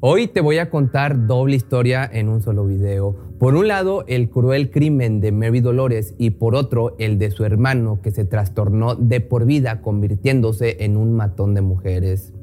Hoy te voy a contar doble historia en un solo video. Por un lado, el cruel crimen de Mary Dolores y por otro, el de su hermano que se trastornó de por vida convirtiéndose en un matón de mujeres.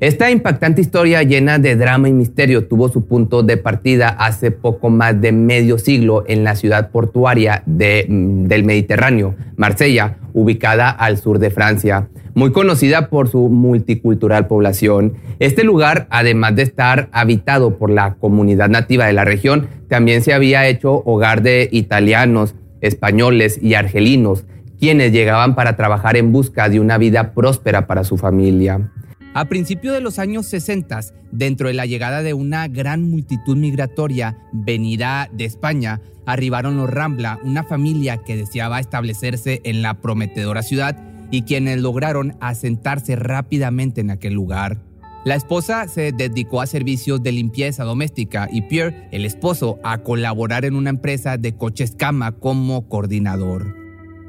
Esta impactante historia llena de drama y misterio tuvo su punto de partida hace poco más de medio siglo en la ciudad portuaria del Mediterráneo, Marsella, ubicada al sur de Francia. Muy conocida por su multicultural población, este lugar, además de estar habitado por la comunidad nativa de la región, también se había hecho hogar de italianos, españoles y argelinos, quienes llegaban para trabajar en busca de una vida próspera para su familia. A principios de los años 60, dentro de la llegada de una gran multitud migratoria venida de España, arribaron los Rambla, una familia que deseaba establecerse en la prometedora ciudad y quienes lograron asentarse rápidamente en aquel lugar. La esposa se dedicó a servicios de limpieza doméstica y Pierre, el esposo, a colaborar en una empresa de coches cama como coordinador.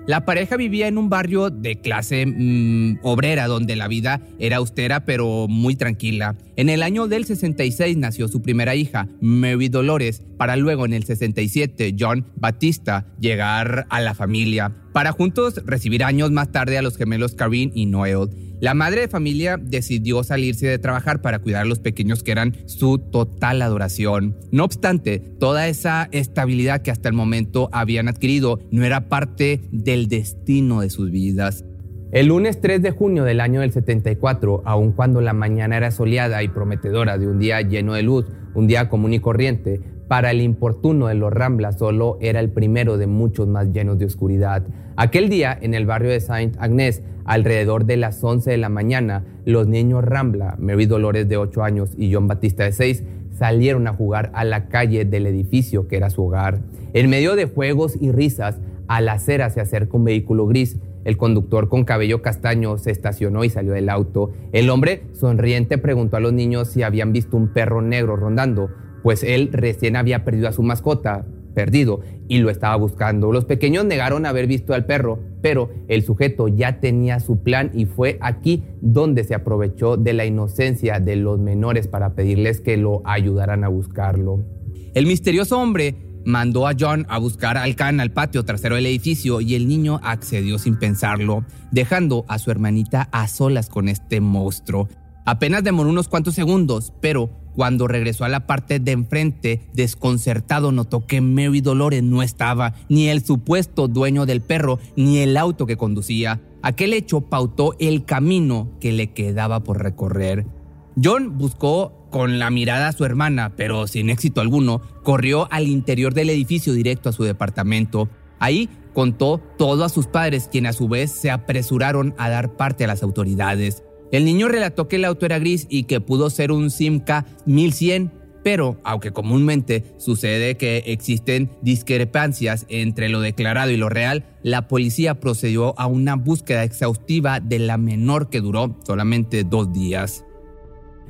La pareja vivía en un barrio de clase mm, obrera donde la vida era austera pero muy tranquila. En el año del 66 nació su primera hija, Mary Dolores, para luego en el 67 John Batista llegar a la familia, para juntos recibir años más tarde a los gemelos Karin y Noel. La madre de familia decidió salirse de trabajar para cuidar a los pequeños que eran su total adoración. No obstante, toda esa estabilidad que hasta el momento habían adquirido no era parte del destino de sus vidas. El lunes 3 de junio del año del 74, aun cuando la mañana era soleada y prometedora de un día lleno de luz, un día común y corriente, para el importuno de los Ramblas solo era el primero de muchos más llenos de oscuridad. Aquel día, en el barrio de Saint Agnès, alrededor de las 11 de la mañana, los niños Rambla, Mary Dolores de 8 años y John Batista de 6, salieron a jugar a la calle del edificio que era su hogar. En medio de juegos y risas, a la acera se acerca un vehículo gris. El conductor con cabello castaño se estacionó y salió del auto. El hombre, sonriente, preguntó a los niños si habían visto un perro negro rondando pues él recién había perdido a su mascota, perdido, y lo estaba buscando. Los pequeños negaron haber visto al perro, pero el sujeto ya tenía su plan y fue aquí donde se aprovechó de la inocencia de los menores para pedirles que lo ayudaran a buscarlo. El misterioso hombre mandó a John a buscar al can al patio trasero del edificio y el niño accedió sin pensarlo, dejando a su hermanita a solas con este monstruo. Apenas demoró unos cuantos segundos, pero cuando regresó a la parte de enfrente, desconcertado notó que Mary Dolores no estaba, ni el supuesto dueño del perro, ni el auto que conducía. Aquel hecho pautó el camino que le quedaba por recorrer. John buscó con la mirada a su hermana, pero sin éxito alguno, corrió al interior del edificio directo a su departamento. Ahí contó todo a sus padres, quienes a su vez se apresuraron a dar parte a las autoridades. El niño relató que el auto era gris y que pudo ser un Simca 1100, pero aunque comúnmente sucede que existen discrepancias entre lo declarado y lo real, la policía procedió a una búsqueda exhaustiva de la menor que duró solamente dos días.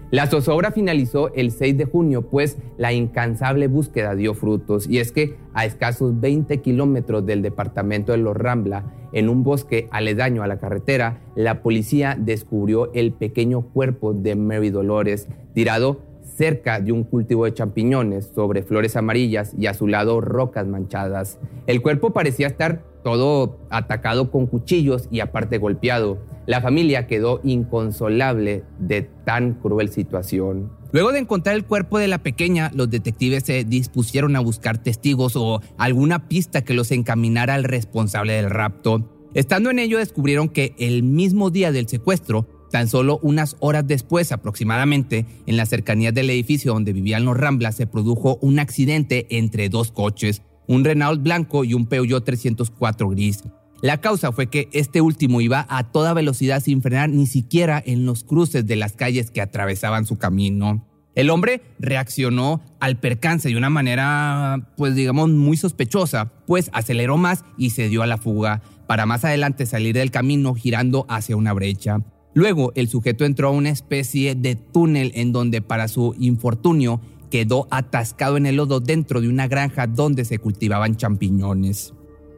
La zozobra finalizó el 6 de junio, pues la incansable búsqueda dio frutos, y es que a escasos 20 kilómetros del departamento de Los Rambla, en un bosque aledaño a la carretera, la policía descubrió el pequeño cuerpo de Mary Dolores, tirado cerca de un cultivo de champiñones sobre flores amarillas y a su lado rocas manchadas. El cuerpo parecía estar todo atacado con cuchillos y aparte golpeado. La familia quedó inconsolable de tan cruel situación. Luego de encontrar el cuerpo de la pequeña, los detectives se dispusieron a buscar testigos o alguna pista que los encaminara al responsable del rapto. Estando en ello, descubrieron que el mismo día del secuestro, Tan solo unas horas después, aproximadamente, en las cercanías del edificio donde vivían los Ramblas, se produjo un accidente entre dos coches, un Renault blanco y un Peugeot 304 gris. La causa fue que este último iba a toda velocidad sin frenar ni siquiera en los cruces de las calles que atravesaban su camino. El hombre reaccionó al percance de una manera, pues digamos, muy sospechosa, pues aceleró más y se dio a la fuga, para más adelante salir del camino girando hacia una brecha. Luego, el sujeto entró a una especie de túnel en donde, para su infortunio, quedó atascado en el lodo dentro de una granja donde se cultivaban champiñones.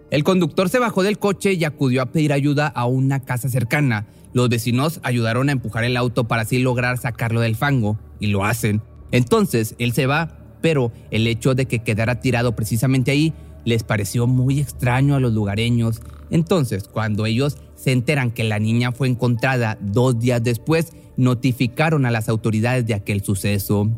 El conductor se bajó del coche y acudió a pedir ayuda a una casa cercana. Los vecinos ayudaron a empujar el auto para así lograr sacarlo del fango y lo hacen. Entonces él se va, pero el hecho de que quedara tirado precisamente ahí les pareció muy extraño a los lugareños. Entonces, cuando ellos se enteran que la niña fue encontrada dos días después, notificaron a las autoridades de aquel suceso.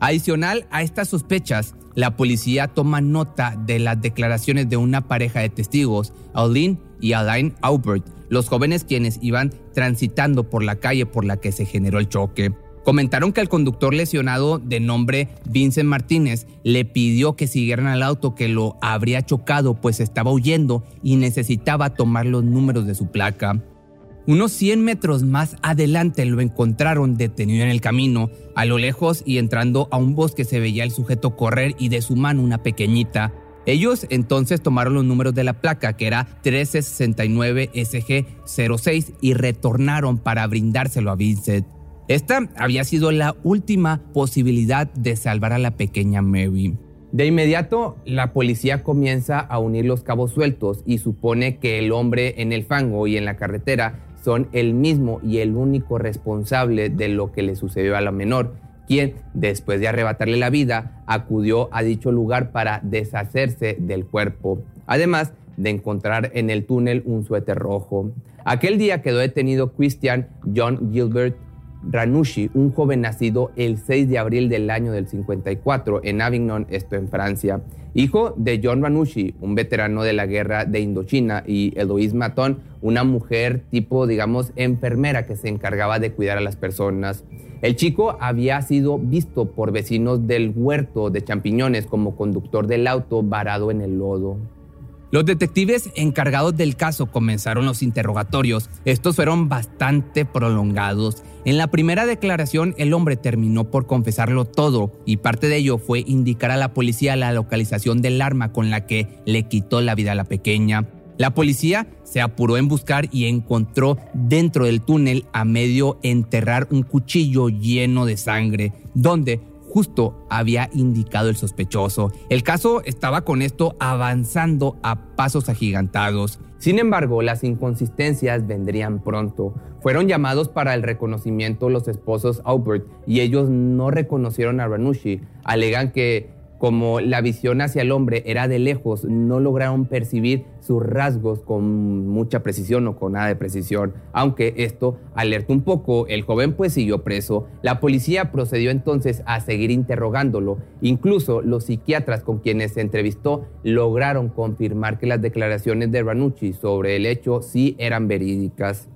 Adicional a estas sospechas, la policía toma nota de las declaraciones de una pareja de testigos, Aline y Alain Aubert, los jóvenes quienes iban transitando por la calle por la que se generó el choque. Comentaron que el conductor lesionado de nombre Vincent Martínez le pidió que siguieran al auto que lo habría chocado pues estaba huyendo y necesitaba tomar los números de su placa. Unos 100 metros más adelante lo encontraron detenido en el camino. A lo lejos y entrando a un bosque se veía el sujeto correr y de su mano una pequeñita. Ellos entonces tomaron los números de la placa, que era 1369 SG06, y retornaron para brindárselo a Vincent. Esta había sido la última posibilidad de salvar a la pequeña Mary. De inmediato, la policía comienza a unir los cabos sueltos y supone que el hombre en el fango y en la carretera son el mismo y el único responsable de lo que le sucedió a la menor quien, después de arrebatarle la vida, acudió a dicho lugar para deshacerse del cuerpo, además de encontrar en el túnel un suéter rojo. Aquel día quedó detenido Christian John Gilbert Ranucci, un joven nacido el 6 de abril del año del 54 en Avignon, esto en Francia, hijo de John Ranucci, un veterano de la guerra de Indochina, y Eloise Maton, una mujer tipo, digamos, enfermera que se encargaba de cuidar a las personas. El chico había sido visto por vecinos del huerto de champiñones como conductor del auto varado en el lodo. Los detectives encargados del caso comenzaron los interrogatorios. Estos fueron bastante prolongados. En la primera declaración, el hombre terminó por confesarlo todo y parte de ello fue indicar a la policía la localización del arma con la que le quitó la vida a la pequeña. La policía se apuró en buscar y encontró dentro del túnel a medio enterrar un cuchillo lleno de sangre, donde justo había indicado el sospechoso. El caso estaba con esto avanzando a pasos agigantados. Sin embargo, las inconsistencias vendrían pronto. Fueron llamados para el reconocimiento los esposos Aubert y ellos no reconocieron a Ranucci. Alegan que como la visión hacia el hombre era de lejos, no lograron percibir sus rasgos con mucha precisión o con nada de precisión. Aunque esto alertó un poco, el joven pues siguió preso. La policía procedió entonces a seguir interrogándolo. Incluso los psiquiatras con quienes se entrevistó lograron confirmar que las declaraciones de Ranucci sobre el hecho sí eran verídicas.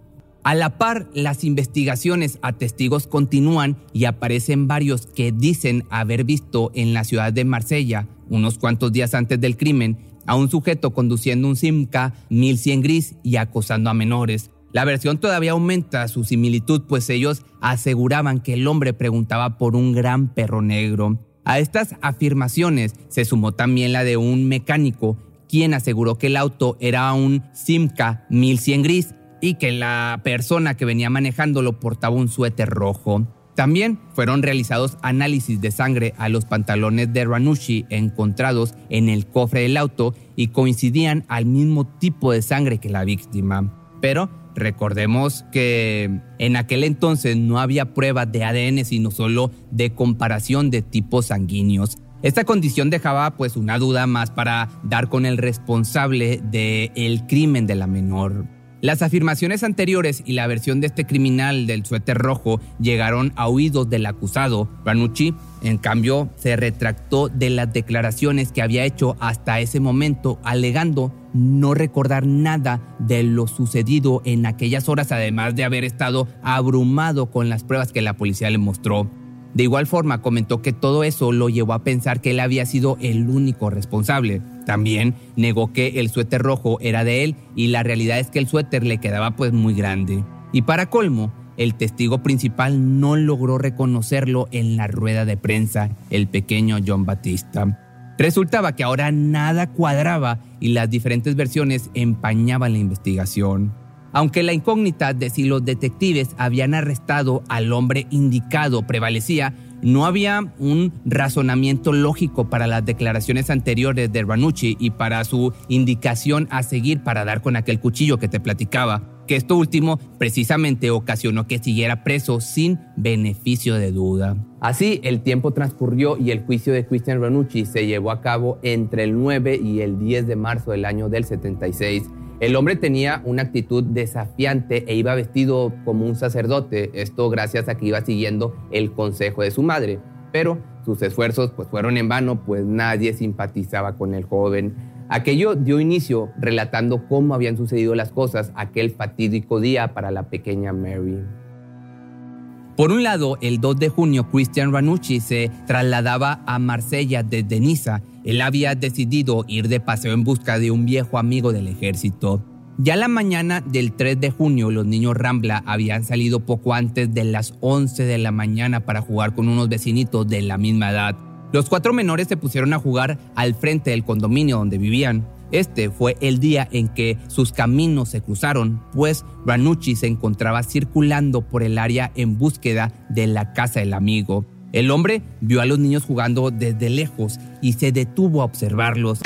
A la par, las investigaciones a testigos continúan y aparecen varios que dicen haber visto en la ciudad de Marsella, unos cuantos días antes del crimen, a un sujeto conduciendo un Simca 1100 gris y acosando a menores. La versión todavía aumenta su similitud, pues ellos aseguraban que el hombre preguntaba por un gran perro negro. A estas afirmaciones se sumó también la de un mecánico, quien aseguró que el auto era un Simca 1100 gris y que la persona que venía manejándolo portaba un suéter rojo. También fueron realizados análisis de sangre a los pantalones de Ranucci encontrados en el cofre del auto y coincidían al mismo tipo de sangre que la víctima. Pero recordemos que en aquel entonces no había pruebas de ADN sino solo de comparación de tipos sanguíneos. Esta condición dejaba pues una duda más para dar con el responsable del crimen de la menor. Las afirmaciones anteriores y la versión de este criminal del suéter rojo llegaron a oídos del acusado. Ranucci, en cambio, se retractó de las declaraciones que había hecho hasta ese momento, alegando no recordar nada de lo sucedido en aquellas horas, además de haber estado abrumado con las pruebas que la policía le mostró. De igual forma, comentó que todo eso lo llevó a pensar que él había sido el único responsable. También negó que el suéter rojo era de él y la realidad es que el suéter le quedaba pues muy grande. Y para colmo, el testigo principal no logró reconocerlo en la rueda de prensa, el pequeño John Batista. Resultaba que ahora nada cuadraba y las diferentes versiones empañaban la investigación. Aunque la incógnita de si los detectives habían arrestado al hombre indicado prevalecía, no había un razonamiento lógico para las declaraciones anteriores de Ranucci y para su indicación a seguir para dar con aquel cuchillo que te platicaba, que esto último precisamente ocasionó que siguiera preso sin beneficio de duda. Así, el tiempo transcurrió y el juicio de Christian Ranucci se llevó a cabo entre el 9 y el 10 de marzo del año del 76 el hombre tenía una actitud desafiante e iba vestido como un sacerdote, esto gracias a que iba siguiendo el consejo de su madre. Pero sus esfuerzos pues, fueron en vano, pues nadie simpatizaba con el joven. Aquello dio inicio relatando cómo habían sucedido las cosas aquel fatídico día para la pequeña Mary. Por un lado, el 2 de junio, Christian Ranucci se trasladaba a Marsella desde Niza. Él había decidido ir de paseo en busca de un viejo amigo del ejército. Ya la mañana del 3 de junio, los niños Rambla habían salido poco antes de las 11 de la mañana para jugar con unos vecinitos de la misma edad. Los cuatro menores se pusieron a jugar al frente del condominio donde vivían. Este fue el día en que sus caminos se cruzaron, pues Ranucci se encontraba circulando por el área en búsqueda de la casa del amigo. El hombre vio a los niños jugando desde lejos y se detuvo a observarlos.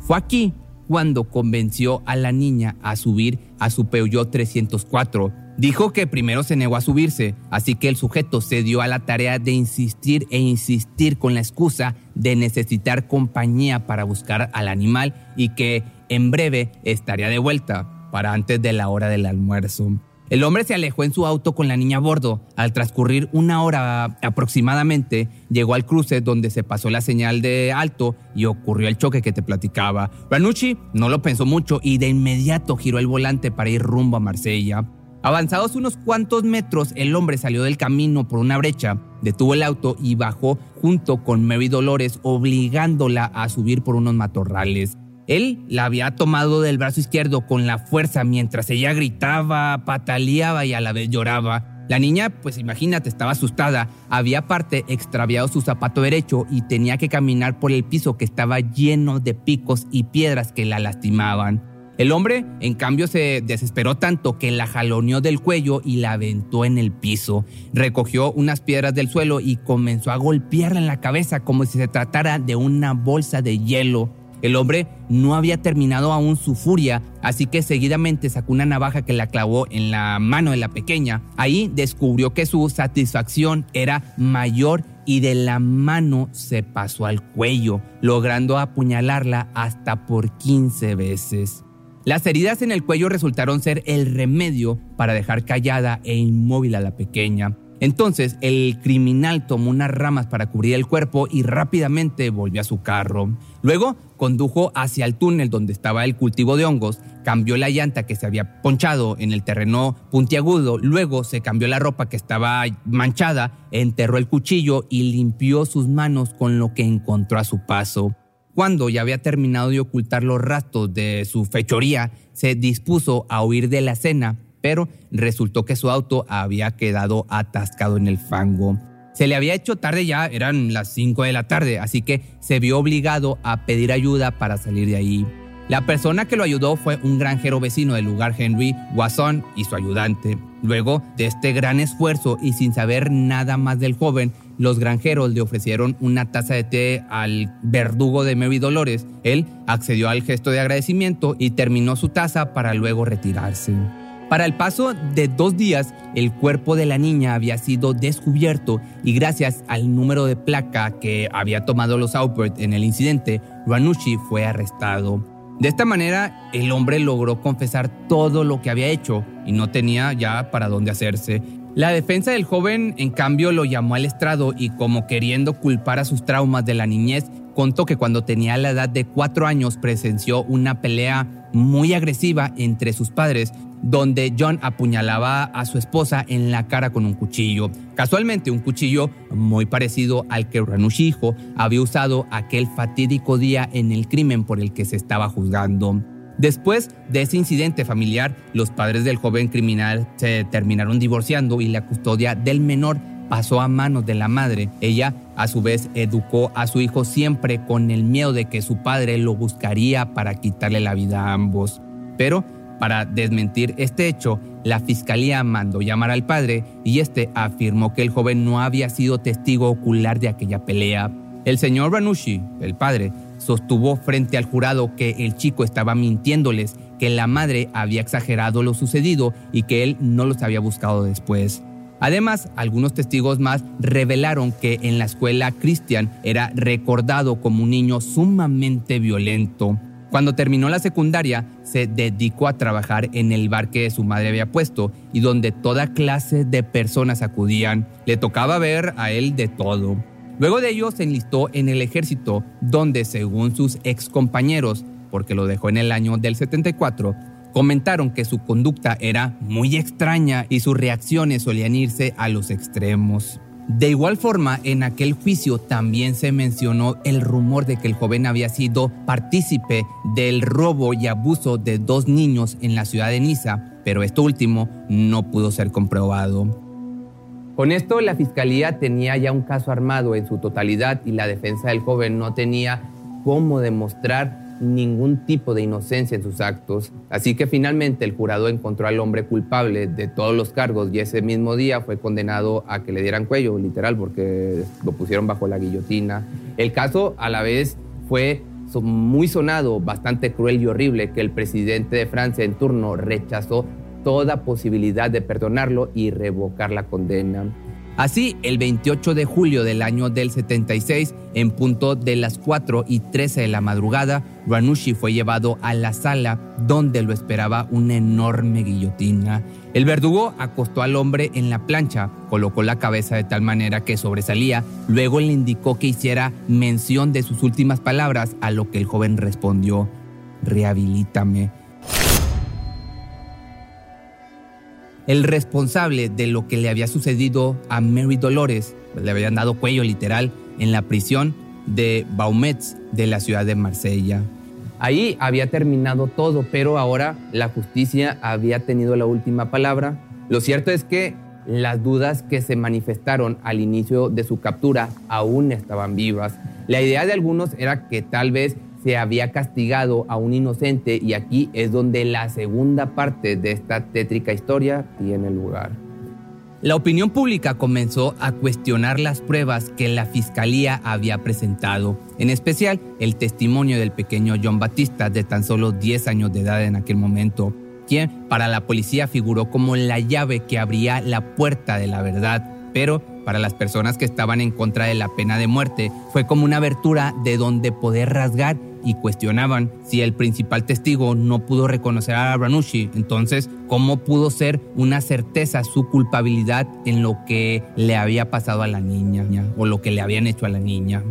Fue aquí cuando convenció a la niña a subir a su Peugeot 304 Dijo que primero se negó a subirse, así que el sujeto se dio a la tarea de insistir e insistir con la excusa de necesitar compañía para buscar al animal y que en breve estaría de vuelta para antes de la hora del almuerzo. El hombre se alejó en su auto con la niña a bordo. Al transcurrir una hora aproximadamente, llegó al cruce donde se pasó la señal de alto y ocurrió el choque que te platicaba. Ranucci no lo pensó mucho y de inmediato giró el volante para ir rumbo a Marsella. Avanzados unos cuantos metros, el hombre salió del camino por una brecha, detuvo el auto y bajó junto con Mary Dolores, obligándola a subir por unos matorrales. Él la había tomado del brazo izquierdo con la fuerza mientras ella gritaba, pataleaba y a la vez lloraba. La niña, pues imagínate, estaba asustada. Había aparte extraviado su zapato derecho y tenía que caminar por el piso que estaba lleno de picos y piedras que la lastimaban. El hombre, en cambio, se desesperó tanto que la jaloneó del cuello y la aventó en el piso. Recogió unas piedras del suelo y comenzó a golpearla en la cabeza como si se tratara de una bolsa de hielo. El hombre no había terminado aún su furia, así que seguidamente sacó una navaja que la clavó en la mano de la pequeña. Ahí descubrió que su satisfacción era mayor y de la mano se pasó al cuello, logrando apuñalarla hasta por 15 veces. Las heridas en el cuello resultaron ser el remedio para dejar callada e inmóvil a la pequeña. Entonces el criminal tomó unas ramas para cubrir el cuerpo y rápidamente volvió a su carro. Luego condujo hacia el túnel donde estaba el cultivo de hongos, cambió la llanta que se había ponchado en el terreno puntiagudo, luego se cambió la ropa que estaba manchada, enterró el cuchillo y limpió sus manos con lo que encontró a su paso. Cuando ya había terminado de ocultar los rastros de su fechoría, se dispuso a huir de la escena, pero resultó que su auto había quedado atascado en el fango. Se le había hecho tarde ya, eran las 5 de la tarde, así que se vio obligado a pedir ayuda para salir de ahí. La persona que lo ayudó fue un granjero vecino del lugar, Henry Wasson, y su ayudante. Luego de este gran esfuerzo y sin saber nada más del joven, los granjeros le ofrecieron una taza de té al verdugo de Mary Dolores. Él accedió al gesto de agradecimiento y terminó su taza para luego retirarse. Para el paso de dos días, el cuerpo de la niña había sido descubierto y gracias al número de placa que había tomado los Aubert en el incidente, Ranucci fue arrestado. De esta manera, el hombre logró confesar todo lo que había hecho y no tenía ya para dónde hacerse. La defensa del joven, en cambio, lo llamó al estrado y como queriendo culpar a sus traumas de la niñez, contó que cuando tenía la edad de cuatro años presenció una pelea muy agresiva entre sus padres, donde John apuñalaba a su esposa en la cara con un cuchillo. Casualmente, un cuchillo muy parecido al que Ranushi hijo había usado aquel fatídico día en el crimen por el que se estaba juzgando. Después de ese incidente familiar, los padres del joven criminal se terminaron divorciando y la custodia del menor pasó a manos de la madre. Ella, a su vez, educó a su hijo siempre con el miedo de que su padre lo buscaría para quitarle la vida a ambos. Pero, para desmentir este hecho, la fiscalía mandó llamar al padre y este afirmó que el joven no había sido testigo ocular de aquella pelea. El señor Ranushi, el padre, sostuvo frente al jurado que el chico estaba mintiéndoles, que la madre había exagerado lo sucedido y que él no los había buscado después. Además, algunos testigos más revelaron que en la escuela Christian era recordado como un niño sumamente violento. Cuando terminó la secundaria, se dedicó a trabajar en el bar que su madre había puesto y donde toda clase de personas acudían. Le tocaba ver a él de todo. Luego de ello se enlistó en el ejército, donde según sus ex compañeros, porque lo dejó en el año del 74, comentaron que su conducta era muy extraña y sus reacciones solían irse a los extremos. De igual forma, en aquel juicio también se mencionó el rumor de que el joven había sido partícipe del robo y abuso de dos niños en la ciudad de Niza, pero esto último no pudo ser comprobado. Con esto la fiscalía tenía ya un caso armado en su totalidad y la defensa del joven no tenía cómo demostrar ningún tipo de inocencia en sus actos, así que finalmente el jurado encontró al hombre culpable de todos los cargos y ese mismo día fue condenado a que le dieran cuello, literal, porque lo pusieron bajo la guillotina. El caso a la vez fue muy sonado, bastante cruel y horrible, que el presidente de Francia en turno rechazó toda posibilidad de perdonarlo y revocar la condena. Así, el 28 de julio del año del 76, en punto de las 4 y 13 de la madrugada, Ranushi fue llevado a la sala donde lo esperaba una enorme guillotina. El verdugo acostó al hombre en la plancha, colocó la cabeza de tal manera que sobresalía, luego le indicó que hiciera mención de sus últimas palabras, a lo que el joven respondió, rehabilítame. El responsable de lo que le había sucedido a Mary Dolores. Le habían dado cuello literal en la prisión de Baumets de la ciudad de Marsella. Ahí había terminado todo, pero ahora la justicia había tenido la última palabra. Lo cierto es que las dudas que se manifestaron al inicio de su captura aún estaban vivas. La idea de algunos era que tal vez se había castigado a un inocente y aquí es donde la segunda parte de esta tétrica historia tiene lugar. La opinión pública comenzó a cuestionar las pruebas que la fiscalía había presentado, en especial el testimonio del pequeño John Batista de tan solo 10 años de edad en aquel momento, quien para la policía figuró como la llave que abría la puerta de la verdad, pero para las personas que estaban en contra de la pena de muerte fue como una abertura de donde poder rasgar y cuestionaban si el principal testigo no pudo reconocer a Ranushi, entonces cómo pudo ser una certeza su culpabilidad en lo que le había pasado a la niña o lo que le habían hecho a la niña.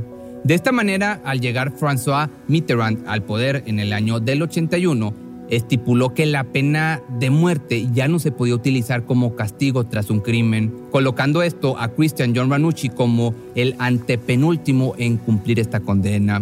De esta manera, al llegar François Mitterrand al poder en el año del 81, estipuló que la pena de muerte ya no se podía utilizar como castigo tras un crimen, colocando esto a Christian John Ranucci como el antepenúltimo en cumplir esta condena.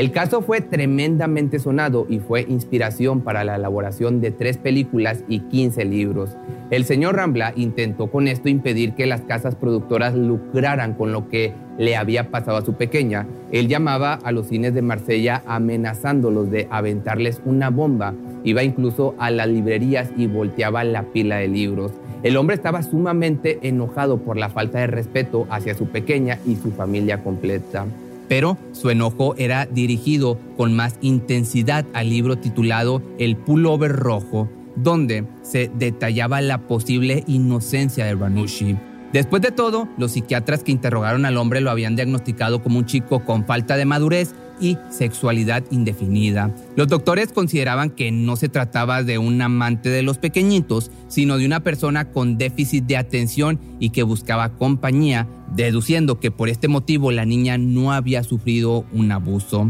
El caso fue tremendamente sonado y fue inspiración para la elaboración de tres películas y 15 libros. El señor Rambla intentó con esto impedir que las casas productoras lucraran con lo que le había pasado a su pequeña. Él llamaba a los cines de Marsella amenazándolos de aventarles una bomba. Iba incluso a las librerías y volteaba la pila de libros. El hombre estaba sumamente enojado por la falta de respeto hacia su pequeña y su familia completa pero su enojo era dirigido con más intensidad al libro titulado El pullover rojo, donde se detallaba la posible inocencia de Ranushi. Después de todo, los psiquiatras que interrogaron al hombre lo habían diagnosticado como un chico con falta de madurez y sexualidad indefinida. Los doctores consideraban que no se trataba de un amante de los pequeñitos, sino de una persona con déficit de atención y que buscaba compañía, deduciendo que por este motivo la niña no había sufrido un abuso.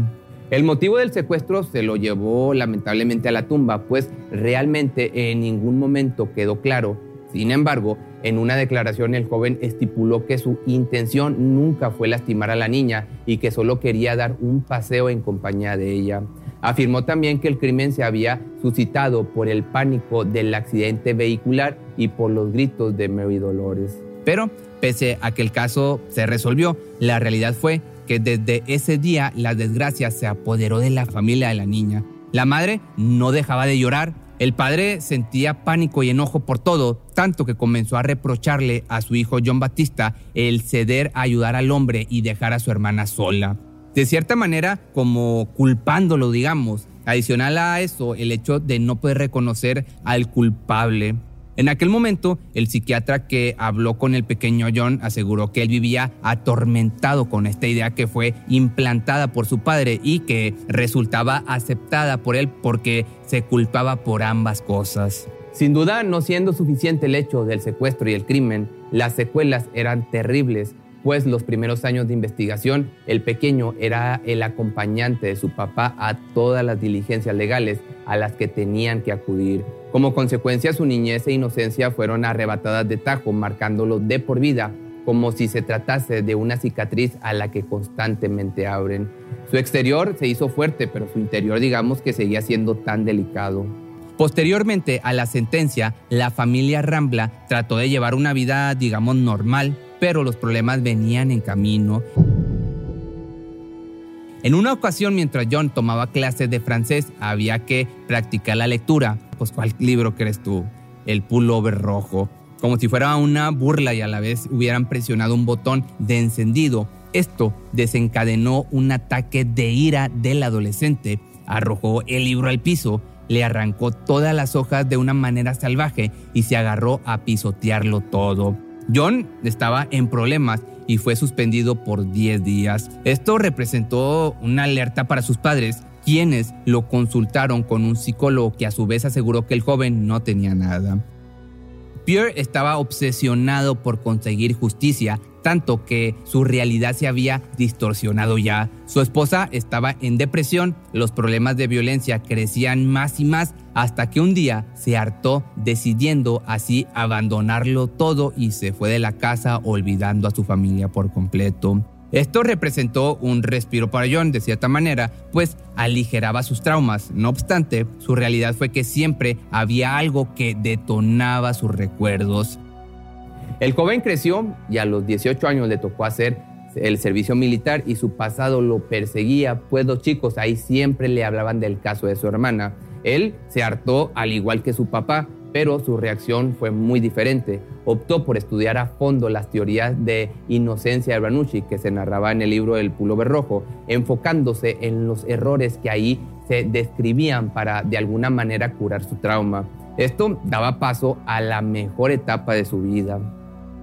El motivo del secuestro se lo llevó lamentablemente a la tumba, pues realmente en ningún momento quedó claro. Sin embargo, en una declaración el joven estipuló que su intención nunca fue lastimar a la niña y que solo quería dar un paseo en compañía de ella. Afirmó también que el crimen se había suscitado por el pánico del accidente vehicular y por los gritos de Mary Dolores. Pero, pese a que el caso se resolvió, la realidad fue que desde ese día la desgracia se apoderó de la familia de la niña. La madre no dejaba de llorar el padre sentía pánico y enojo por todo, tanto que comenzó a reprocharle a su hijo John Batista el ceder a ayudar al hombre y dejar a su hermana sola. De cierta manera, como culpándolo, digamos. Adicional a eso, el hecho de no poder reconocer al culpable. En aquel momento, el psiquiatra que habló con el pequeño John aseguró que él vivía atormentado con esta idea que fue implantada por su padre y que resultaba aceptada por él porque se culpaba por ambas cosas. Sin duda, no siendo suficiente el hecho del secuestro y el crimen, las secuelas eran terribles, pues los primeros años de investigación, el pequeño era el acompañante de su papá a todas las diligencias legales a las que tenían que acudir. Como consecuencia, su niñez e inocencia fueron arrebatadas de tajo, marcándolo de por vida, como si se tratase de una cicatriz a la que constantemente abren. Su exterior se hizo fuerte, pero su interior digamos que seguía siendo tan delicado. Posteriormente a la sentencia, la familia Rambla trató de llevar una vida, digamos, normal, pero los problemas venían en camino. En una ocasión, mientras John tomaba clases de francés, había que practicar la lectura. Pues, ¿cuál libro crees tú? El pullover rojo. Como si fuera una burla y a la vez hubieran presionado un botón de encendido. Esto desencadenó un ataque de ira del adolescente. Arrojó el libro al piso, le arrancó todas las hojas de una manera salvaje y se agarró a pisotearlo todo. John estaba en problemas y fue suspendido por 10 días. Esto representó una alerta para sus padres, quienes lo consultaron con un psicólogo que a su vez aseguró que el joven no tenía nada. Pierre estaba obsesionado por conseguir justicia, tanto que su realidad se había distorsionado ya. Su esposa estaba en depresión, los problemas de violencia crecían más y más hasta que un día se hartó decidiendo así abandonarlo todo y se fue de la casa olvidando a su familia por completo. Esto representó un respiro para John de cierta manera, pues aligeraba sus traumas. No obstante, su realidad fue que siempre había algo que detonaba sus recuerdos. El joven creció y a los 18 años le tocó hacer el servicio militar y su pasado lo perseguía, pues los chicos ahí siempre le hablaban del caso de su hermana. Él se hartó al igual que su papá, pero su reacción fue muy diferente. Optó por estudiar a fondo las teorías de inocencia de Ranucci que se narraba en el libro El pullover rojo, enfocándose en los errores que ahí se describían para de alguna manera curar su trauma. Esto daba paso a la mejor etapa de su vida.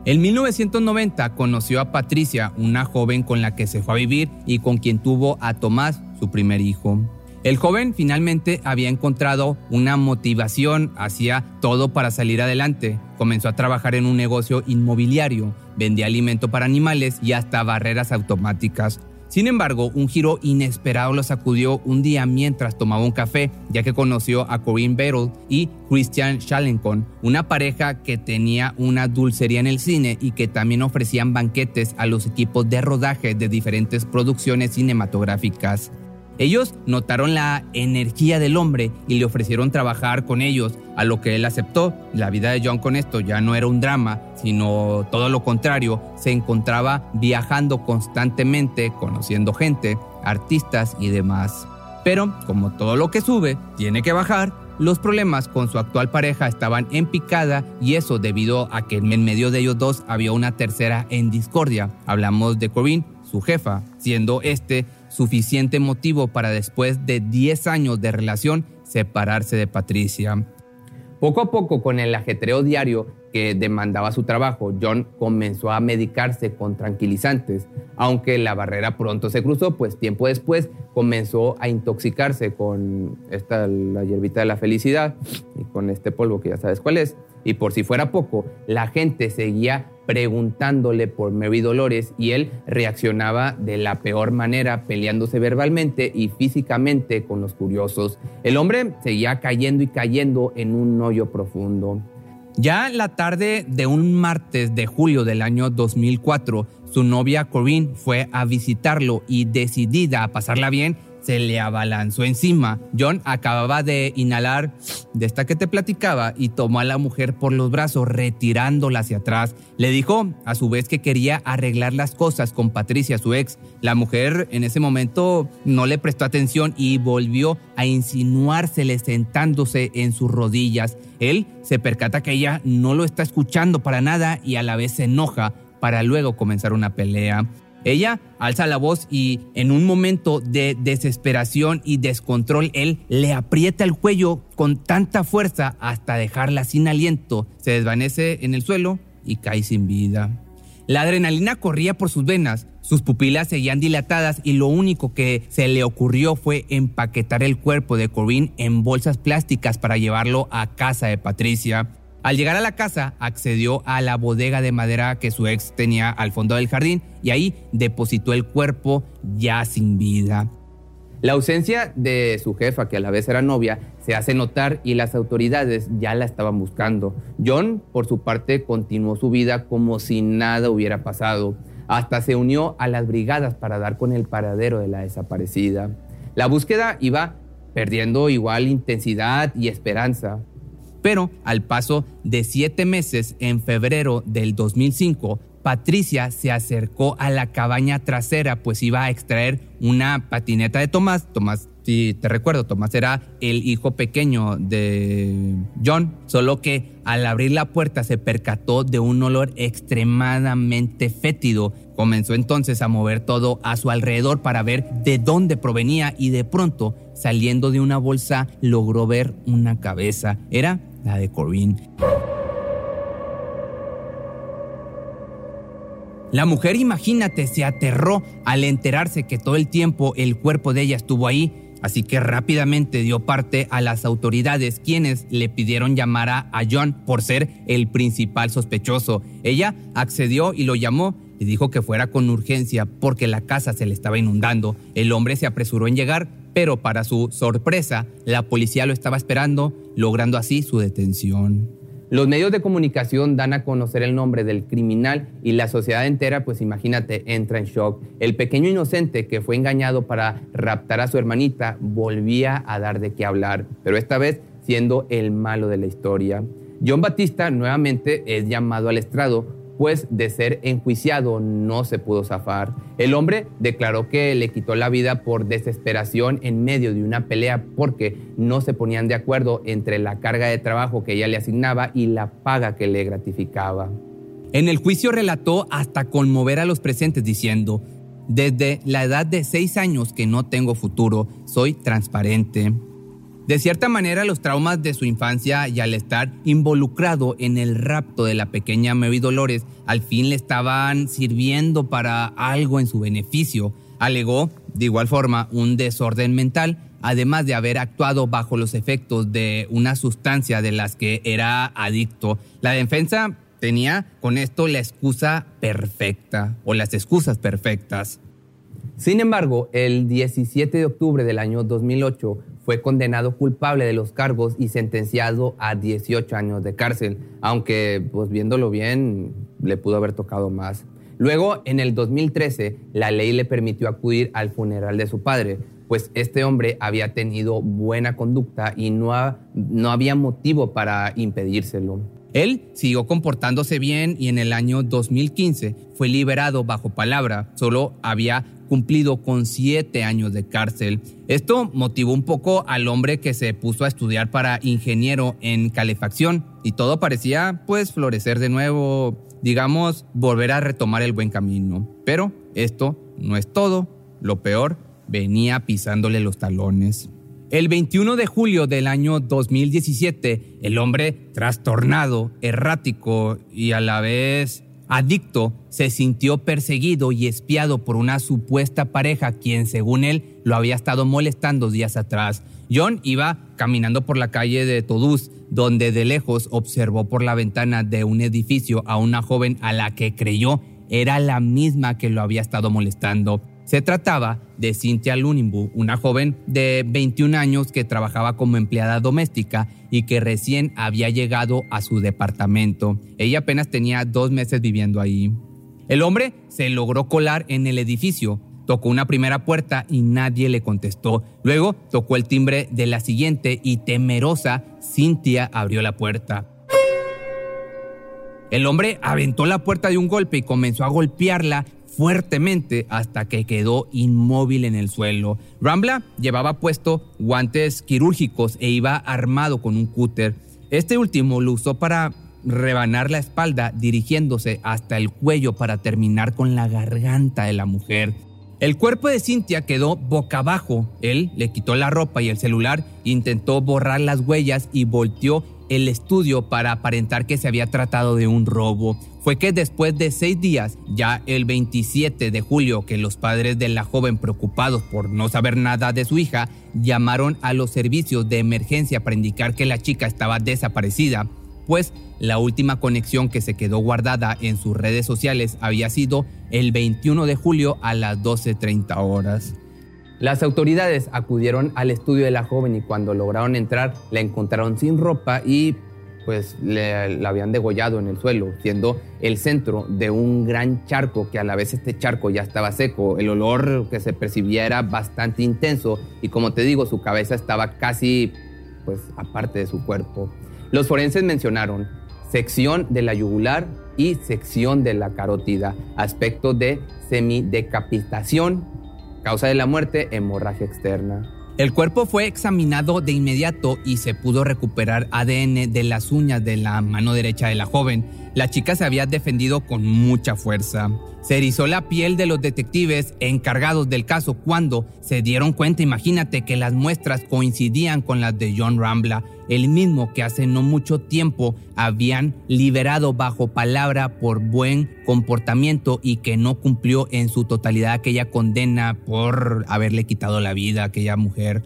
En 1990 conoció a Patricia, una joven con la que se fue a vivir y con quien tuvo a Tomás, su primer hijo. El joven finalmente había encontrado una motivación, hacía todo para salir adelante. Comenzó a trabajar en un negocio inmobiliario, vendía alimento para animales y hasta barreras automáticas. Sin embargo, un giro inesperado lo sacudió un día mientras tomaba un café, ya que conoció a Corinne Battle y Christian Schalenkon, una pareja que tenía una dulcería en el cine y que también ofrecían banquetes a los equipos de rodaje de diferentes producciones cinematográficas. Ellos notaron la energía del hombre y le ofrecieron trabajar con ellos, a lo que él aceptó. La vida de John con esto ya no era un drama, sino todo lo contrario, se encontraba viajando constantemente, conociendo gente, artistas y demás. Pero, como todo lo que sube, tiene que bajar, los problemas con su actual pareja estaban en picada y eso debido a que en medio de ellos dos había una tercera en discordia. Hablamos de Corinne, su jefa, siendo este suficiente motivo para después de 10 años de relación separarse de Patricia. Poco a poco, con el ajetreo diario que demandaba su trabajo, John comenzó a medicarse con tranquilizantes, aunque la barrera pronto se cruzó, pues tiempo después comenzó a intoxicarse con esta, la hierbita de la felicidad y con este polvo que ya sabes cuál es. Y por si fuera poco, la gente seguía preguntándole por Mary Dolores y él reaccionaba de la peor manera, peleándose verbalmente y físicamente con los curiosos. El hombre seguía cayendo y cayendo en un hoyo profundo. Ya la tarde de un martes de julio del año 2004, su novia Corinne fue a visitarlo y decidida a pasarla bien, se le abalanzó encima. John acababa de inhalar de esta que te platicaba y tomó a la mujer por los brazos retirándola hacia atrás. Le dijo a su vez que quería arreglar las cosas con Patricia, su ex. La mujer en ese momento no le prestó atención y volvió a insinuársele sentándose en sus rodillas. Él se percata que ella no lo está escuchando para nada y a la vez se enoja para luego comenzar una pelea. Ella alza la voz y en un momento de desesperación y descontrol, él le aprieta el cuello con tanta fuerza hasta dejarla sin aliento. Se desvanece en el suelo y cae sin vida. La adrenalina corría por sus venas, sus pupilas seguían dilatadas y lo único que se le ocurrió fue empaquetar el cuerpo de Corinne en bolsas plásticas para llevarlo a casa de Patricia. Al llegar a la casa, accedió a la bodega de madera que su ex tenía al fondo del jardín y ahí depositó el cuerpo ya sin vida. La ausencia de su jefa, que a la vez era novia, se hace notar y las autoridades ya la estaban buscando. John, por su parte, continuó su vida como si nada hubiera pasado. Hasta se unió a las brigadas para dar con el paradero de la desaparecida. La búsqueda iba perdiendo igual intensidad y esperanza. Pero al paso de siete meses, en febrero del 2005, Patricia se acercó a la cabaña trasera, pues iba a extraer una patineta de Tomás. Tomás, si te recuerdo, Tomás era el hijo pequeño de John, solo que al abrir la puerta se percató de un olor extremadamente fétido. Comenzó entonces a mover todo a su alrededor para ver de dónde provenía y de pronto, saliendo de una bolsa, logró ver una cabeza. Era la de Corinne. La mujer, imagínate, se aterró al enterarse que todo el tiempo el cuerpo de ella estuvo ahí, así que rápidamente dio parte a las autoridades quienes le pidieron llamar a John por ser el principal sospechoso. Ella accedió y lo llamó y dijo que fuera con urgencia porque la casa se le estaba inundando. El hombre se apresuró en llegar, pero para su sorpresa, la policía lo estaba esperando, logrando así su detención. Los medios de comunicación dan a conocer el nombre del criminal y la sociedad entera, pues imagínate, entra en shock. El pequeño inocente que fue engañado para raptar a su hermanita volvía a dar de qué hablar, pero esta vez siendo el malo de la historia. John Batista nuevamente es llamado al estrado pues de ser enjuiciado no se pudo zafar. El hombre declaró que le quitó la vida por desesperación en medio de una pelea porque no se ponían de acuerdo entre la carga de trabajo que ella le asignaba y la paga que le gratificaba. En el juicio relató hasta conmover a los presentes diciendo, desde la edad de seis años que no tengo futuro, soy transparente. De cierta manera, los traumas de su infancia y al estar involucrado en el rapto de la pequeña Mary Dolores, al fin le estaban sirviendo para algo en su beneficio. Alegó, de igual forma, un desorden mental, además de haber actuado bajo los efectos de una sustancia de las que era adicto. La defensa tenía con esto la excusa perfecta o las excusas perfectas. Sin embargo, el 17 de octubre del año 2008 fue condenado culpable de los cargos y sentenciado a 18 años de cárcel, aunque pues viéndolo bien le pudo haber tocado más. Luego, en el 2013, la ley le permitió acudir al funeral de su padre, pues este hombre había tenido buena conducta y no, no había motivo para impedírselo. Él siguió comportándose bien y en el año 2015 fue liberado bajo palabra. Solo había cumplido con siete años de cárcel. Esto motivó un poco al hombre que se puso a estudiar para ingeniero en calefacción y todo parecía pues florecer de nuevo, digamos, volver a retomar el buen camino. Pero esto no es todo, lo peor venía pisándole los talones. El 21 de julio del año 2017, el hombre trastornado, errático y a la vez adicto se sintió perseguido y espiado por una supuesta pareja quien según él lo había estado molestando días atrás. John iba caminando por la calle de Toulouse, donde de lejos observó por la ventana de un edificio a una joven a la que creyó era la misma que lo había estado molestando. Se trataba de Cynthia Lunimbu, una joven de 21 años que trabajaba como empleada doméstica y que recién había llegado a su departamento. Ella apenas tenía dos meses viviendo ahí. El hombre se logró colar en el edificio, tocó una primera puerta y nadie le contestó. Luego tocó el timbre de la siguiente y temerosa, Cynthia abrió la puerta. El hombre aventó la puerta de un golpe y comenzó a golpearla fuertemente hasta que quedó inmóvil en el suelo. Rambla llevaba puesto guantes quirúrgicos e iba armado con un cúter. Este último lo usó para rebanar la espalda dirigiéndose hasta el cuello para terminar con la garganta de la mujer. El cuerpo de Cynthia quedó boca abajo. Él le quitó la ropa y el celular, intentó borrar las huellas y volteó el estudio para aparentar que se había tratado de un robo. Fue que después de seis días, ya el 27 de julio, que los padres de la joven preocupados por no saber nada de su hija, llamaron a los servicios de emergencia para indicar que la chica estaba desaparecida, pues la última conexión que se quedó guardada en sus redes sociales había sido el 21 de julio a las 12.30 horas. Las autoridades acudieron al estudio de la joven y cuando lograron entrar la encontraron sin ropa y pues la habían degollado en el suelo, siendo el centro de un gran charco que a la vez este charco ya estaba seco. El olor que se percibía era bastante intenso y como te digo, su cabeza estaba casi pues aparte de su cuerpo. Los forenses mencionaron sección de la yugular y sección de la carótida, aspecto de semidecapitación Causa de la muerte, hemorragia externa. El cuerpo fue examinado de inmediato y se pudo recuperar ADN de las uñas de la mano derecha de la joven. La chica se había defendido con mucha fuerza. Se erizó la piel de los detectives encargados del caso cuando se dieron cuenta, imagínate, que las muestras coincidían con las de John Rambla, el mismo que hace no mucho tiempo habían liberado bajo palabra por buen comportamiento y que no cumplió en su totalidad aquella condena por haberle quitado la vida a aquella mujer.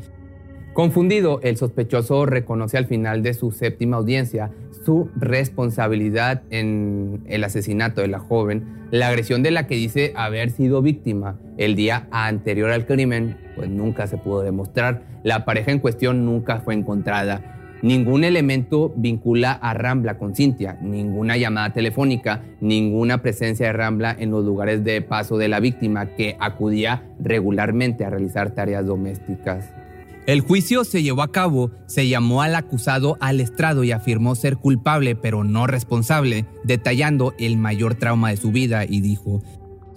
Confundido, el sospechoso reconoce al final de su séptima audiencia su responsabilidad en el asesinato de la joven, la agresión de la que dice haber sido víctima el día anterior al crimen, pues nunca se pudo demostrar. La pareja en cuestión nunca fue encontrada. Ningún elemento vincula a Rambla con Cintia, ninguna llamada telefónica, ninguna presencia de Rambla en los lugares de paso de la víctima que acudía regularmente a realizar tareas domésticas. El juicio se llevó a cabo, se llamó al acusado al estrado y afirmó ser culpable pero no responsable, detallando el mayor trauma de su vida y dijo,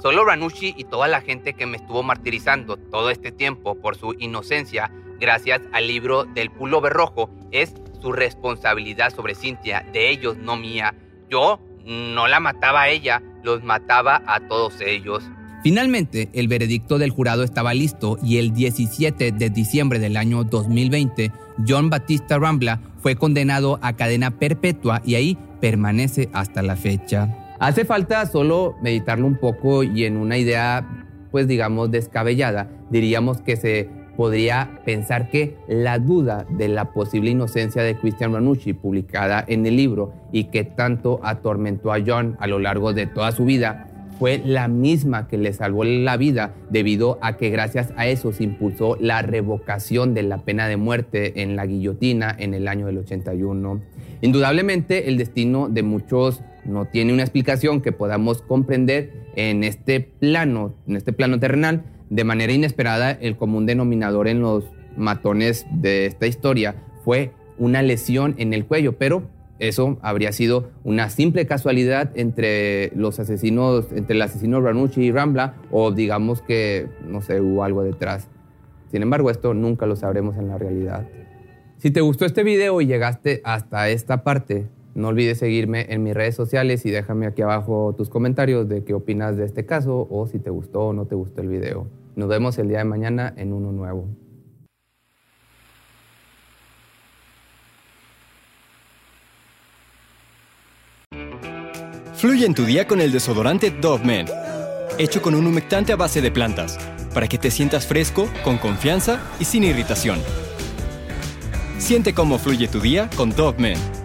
Solo Ranucci y toda la gente que me estuvo martirizando todo este tiempo por su inocencia, gracias al libro del pullover rojo, es su responsabilidad sobre Cintia, de ellos, no mía. Yo no la mataba a ella, los mataba a todos ellos. Finalmente, el veredicto del jurado estaba listo y el 17 de diciembre del año 2020, John Batista Rambla fue condenado a cadena perpetua y ahí permanece hasta la fecha. Hace falta solo meditarlo un poco y en una idea, pues digamos, descabellada, diríamos que se podría pensar que la duda de la posible inocencia de Christian Ranucci, publicada en el libro y que tanto atormentó a John a lo largo de toda su vida, fue la misma que le salvó la vida debido a que gracias a eso se impulsó la revocación de la pena de muerte en la guillotina en el año del 81. Indudablemente el destino de muchos no tiene una explicación que podamos comprender en este plano, en este plano terrenal. De manera inesperada, el común denominador en los matones de esta historia fue una lesión en el cuello, pero eso habría sido una simple casualidad entre los asesinos, entre el asesino Ranucci y Rambla, o digamos que, no sé, hubo algo detrás. Sin embargo, esto nunca lo sabremos en la realidad. Si te gustó este video y llegaste hasta esta parte, no olvides seguirme en mis redes sociales y déjame aquí abajo tus comentarios de qué opinas de este caso o si te gustó o no te gustó el video. Nos vemos el día de mañana en uno nuevo. Fluye en tu día con el desodorante Dove Men, hecho con un humectante a base de plantas, para que te sientas fresco, con confianza y sin irritación. Siente cómo fluye tu día con Dove Men.